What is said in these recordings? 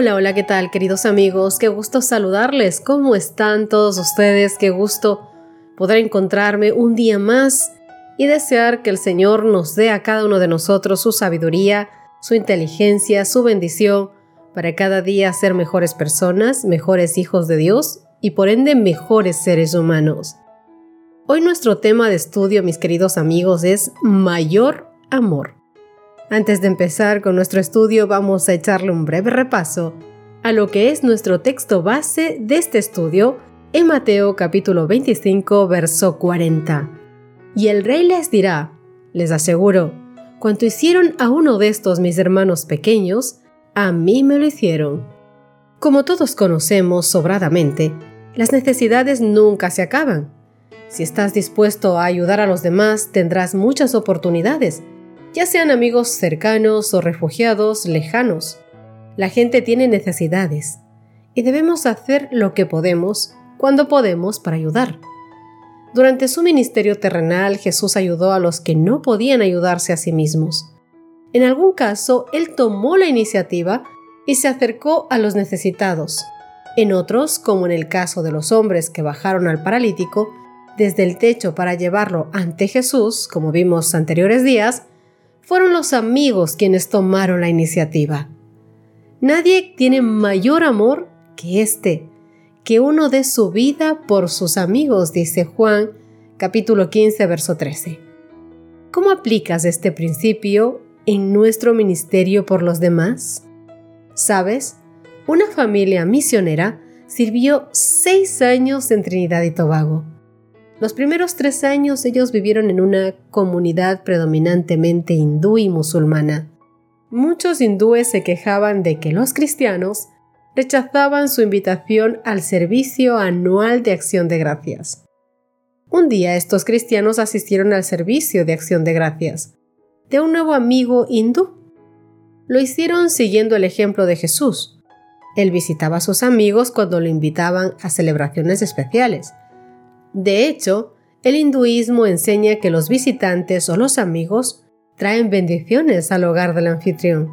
Hola, hola, ¿qué tal queridos amigos? Qué gusto saludarles. ¿Cómo están todos ustedes? Qué gusto poder encontrarme un día más y desear que el Señor nos dé a cada uno de nosotros su sabiduría, su inteligencia, su bendición para cada día ser mejores personas, mejores hijos de Dios y por ende mejores seres humanos. Hoy nuestro tema de estudio, mis queridos amigos, es mayor amor. Antes de empezar con nuestro estudio vamos a echarle un breve repaso a lo que es nuestro texto base de este estudio en Mateo capítulo 25 verso 40. Y el rey les dirá, les aseguro, cuanto hicieron a uno de estos mis hermanos pequeños, a mí me lo hicieron. Como todos conocemos sobradamente, las necesidades nunca se acaban. Si estás dispuesto a ayudar a los demás, tendrás muchas oportunidades ya sean amigos cercanos o refugiados lejanos. La gente tiene necesidades y debemos hacer lo que podemos cuando podemos para ayudar. Durante su ministerio terrenal Jesús ayudó a los que no podían ayudarse a sí mismos. En algún caso, Él tomó la iniciativa y se acercó a los necesitados. En otros, como en el caso de los hombres que bajaron al paralítico desde el techo para llevarlo ante Jesús, como vimos anteriores días, fueron los amigos quienes tomaron la iniciativa. Nadie tiene mayor amor que este, que uno dé su vida por sus amigos, dice Juan capítulo 15, verso 13. ¿Cómo aplicas este principio en nuestro ministerio por los demás? ¿Sabes? Una familia misionera sirvió seis años en Trinidad y Tobago. Los primeros tres años ellos vivieron en una comunidad predominantemente hindú y musulmana. Muchos hindúes se quejaban de que los cristianos rechazaban su invitación al servicio anual de acción de gracias. Un día estos cristianos asistieron al servicio de acción de gracias de un nuevo amigo hindú. Lo hicieron siguiendo el ejemplo de Jesús. Él visitaba a sus amigos cuando lo invitaban a celebraciones especiales de hecho, el hinduismo enseña que los visitantes o los amigos traen bendiciones al hogar del anfitrión.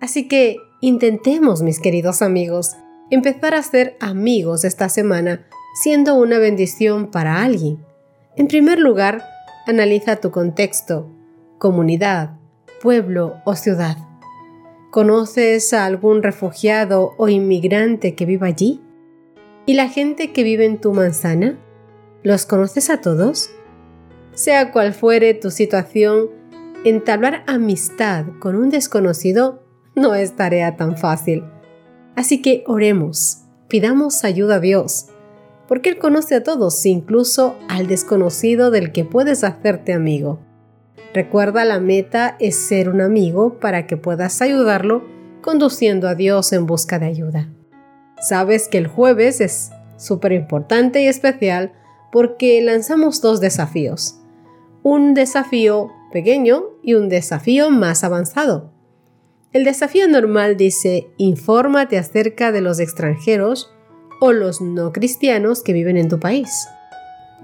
Así que intentemos, mis queridos amigos, empezar a ser amigos esta semana, siendo una bendición para alguien. En primer lugar, analiza tu contexto, comunidad, pueblo o ciudad. ¿Conoces a algún refugiado o inmigrante que viva allí? ¿Y la gente que vive en tu manzana? ¿Los conoces a todos? Sea cual fuere tu situación, entablar amistad con un desconocido no es tarea tan fácil. Así que oremos, pidamos ayuda a Dios, porque Él conoce a todos, incluso al desconocido del que puedes hacerte amigo. Recuerda, la meta es ser un amigo para que puedas ayudarlo conduciendo a Dios en busca de ayuda. Sabes que el jueves es súper importante y especial porque lanzamos dos desafíos. Un desafío pequeño y un desafío más avanzado. El desafío normal dice, infórmate acerca de los extranjeros o los no cristianos que viven en tu país.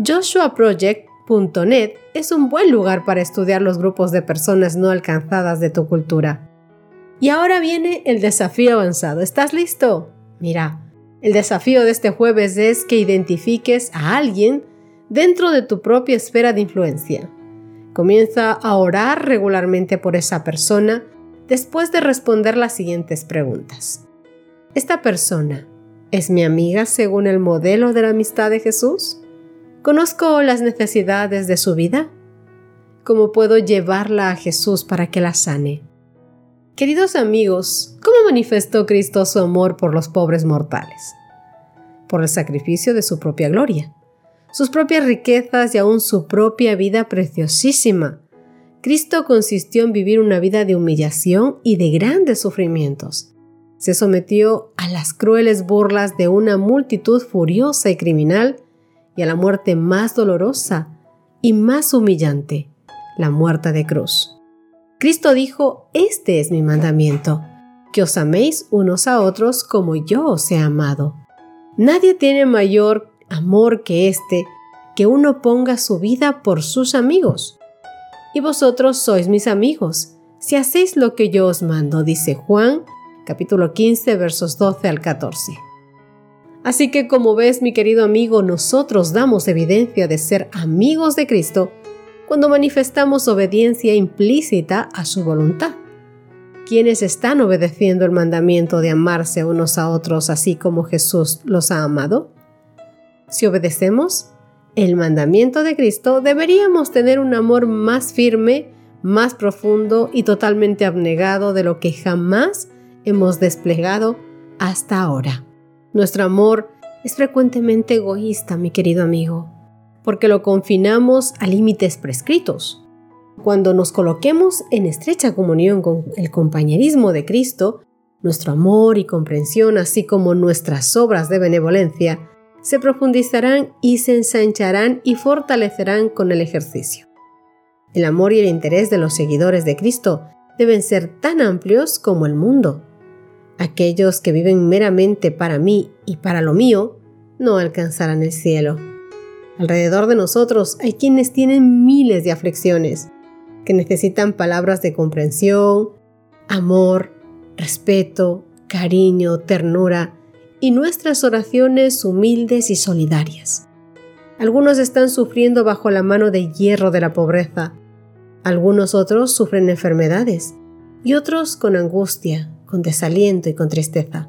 JoshuaProject.net es un buen lugar para estudiar los grupos de personas no alcanzadas de tu cultura. Y ahora viene el desafío avanzado. ¿Estás listo? Mira, el desafío de este jueves es que identifiques a alguien dentro de tu propia esfera de influencia. Comienza a orar regularmente por esa persona después de responder las siguientes preguntas. ¿Esta persona es mi amiga según el modelo de la amistad de Jesús? ¿Conozco las necesidades de su vida? ¿Cómo puedo llevarla a Jesús para que la sane? Queridos amigos, ¿cómo manifestó Cristo su amor por los pobres mortales? Por el sacrificio de su propia gloria, sus propias riquezas y aún su propia vida preciosísima. Cristo consistió en vivir una vida de humillación y de grandes sufrimientos. Se sometió a las crueles burlas de una multitud furiosa y criminal y a la muerte más dolorosa y más humillante, la muerte de cruz. Cristo dijo, este es mi mandamiento, que os améis unos a otros como yo os he amado. Nadie tiene mayor amor que este, que uno ponga su vida por sus amigos. Y vosotros sois mis amigos, si hacéis lo que yo os mando, dice Juan, capítulo 15, versos 12 al 14. Así que como ves, mi querido amigo, nosotros damos evidencia de ser amigos de Cristo cuando manifestamos obediencia implícita a su voluntad. Quienes están obedeciendo el mandamiento de amarse unos a otros así como Jesús los ha amado? Si obedecemos el mandamiento de Cristo, deberíamos tener un amor más firme, más profundo y totalmente abnegado de lo que jamás hemos desplegado hasta ahora. Nuestro amor es frecuentemente egoísta, mi querido amigo porque lo confinamos a límites prescritos. Cuando nos coloquemos en estrecha comunión con el compañerismo de Cristo, nuestro amor y comprensión, así como nuestras obras de benevolencia, se profundizarán y se ensancharán y fortalecerán con el ejercicio. El amor y el interés de los seguidores de Cristo deben ser tan amplios como el mundo. Aquellos que viven meramente para mí y para lo mío no alcanzarán el cielo. Alrededor de nosotros hay quienes tienen miles de aflicciones, que necesitan palabras de comprensión, amor, respeto, cariño, ternura y nuestras oraciones humildes y solidarias. Algunos están sufriendo bajo la mano de hierro de la pobreza, algunos otros sufren enfermedades y otros con angustia, con desaliento y con tristeza.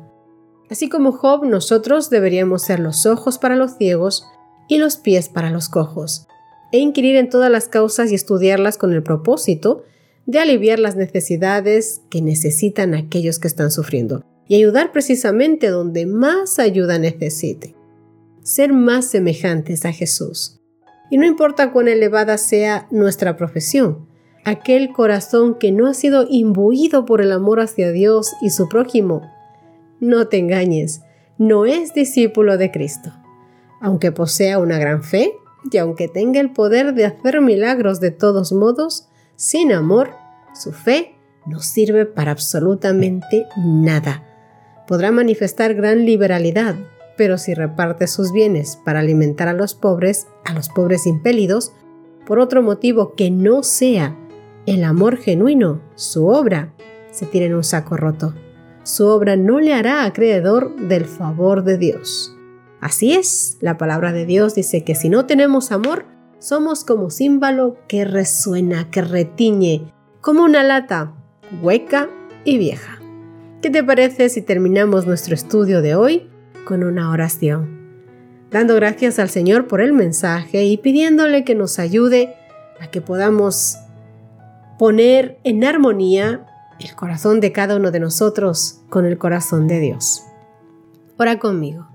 Así como Job, nosotros deberíamos ser los ojos para los ciegos y los pies para los cojos, e inquirir en todas las causas y estudiarlas con el propósito de aliviar las necesidades que necesitan aquellos que están sufriendo y ayudar precisamente donde más ayuda necesite. Ser más semejantes a Jesús. Y no importa cuán elevada sea nuestra profesión, aquel corazón que no ha sido imbuido por el amor hacia Dios y su prójimo, no te engañes, no es discípulo de Cristo aunque posea una gran fe y aunque tenga el poder de hacer milagros de todos modos, sin amor, su fe no sirve para absolutamente nada. Podrá manifestar gran liberalidad, pero si reparte sus bienes para alimentar a los pobres, a los pobres impelidos, por otro motivo que no sea el amor genuino, su obra se tira en un saco roto. Su obra no le hará acreedor del favor de Dios. Así es, la palabra de Dios dice que si no tenemos amor, somos como címbalo que resuena, que retiñe, como una lata hueca y vieja. ¿Qué te parece si terminamos nuestro estudio de hoy con una oración? Dando gracias al Señor por el mensaje y pidiéndole que nos ayude a que podamos poner en armonía el corazón de cada uno de nosotros con el corazón de Dios. Ora conmigo.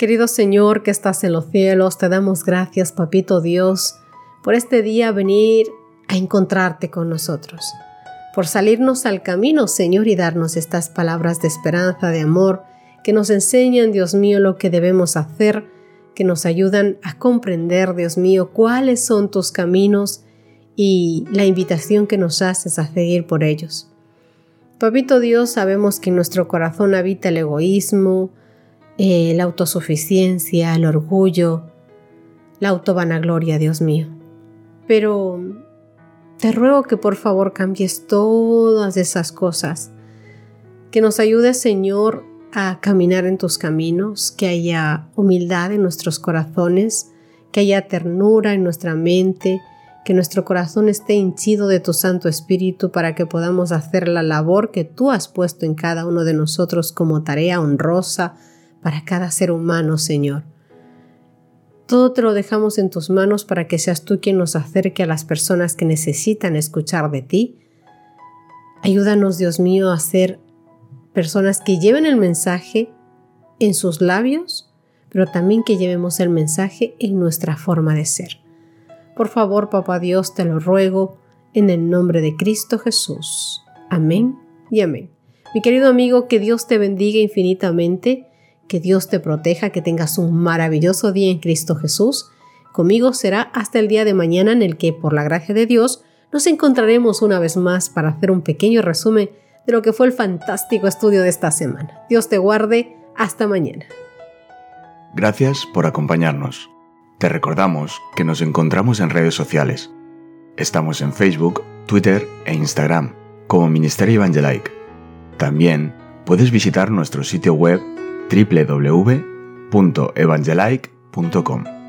Querido Señor que estás en los cielos, te damos gracias, Papito Dios, por este día venir a encontrarte con nosotros, por salirnos al camino, Señor, y darnos estas palabras de esperanza, de amor, que nos enseñan, Dios mío, lo que debemos hacer, que nos ayudan a comprender, Dios mío, cuáles son tus caminos y la invitación que nos haces a seguir por ellos. Papito Dios, sabemos que en nuestro corazón habita el egoísmo, eh, la autosuficiencia, el orgullo, la autovanagloria, Dios mío. Pero te ruego que por favor cambies todas esas cosas, que nos ayudes, Señor, a caminar en tus caminos, que haya humildad en nuestros corazones, que haya ternura en nuestra mente, que nuestro corazón esté hinchido de tu Santo Espíritu para que podamos hacer la labor que tú has puesto en cada uno de nosotros como tarea honrosa, para cada ser humano, Señor. Todo te lo dejamos en tus manos para que seas tú quien nos acerque a las personas que necesitan escuchar de ti. Ayúdanos, Dios mío, a ser personas que lleven el mensaje en sus labios, pero también que llevemos el mensaje en nuestra forma de ser. Por favor, Papá Dios, te lo ruego en el nombre de Cristo Jesús. Amén y amén. Mi querido amigo, que Dios te bendiga infinitamente, que Dios te proteja, que tengas un maravilloso día en Cristo Jesús. Conmigo será hasta el día de mañana en el que, por la gracia de Dios, nos encontraremos una vez más para hacer un pequeño resumen de lo que fue el fantástico estudio de esta semana. Dios te guarde. Hasta mañana. Gracias por acompañarnos. Te recordamos que nos encontramos en redes sociales. Estamos en Facebook, Twitter e Instagram como Ministerio Evangelike. También puedes visitar nuestro sitio web www.evangelike.com.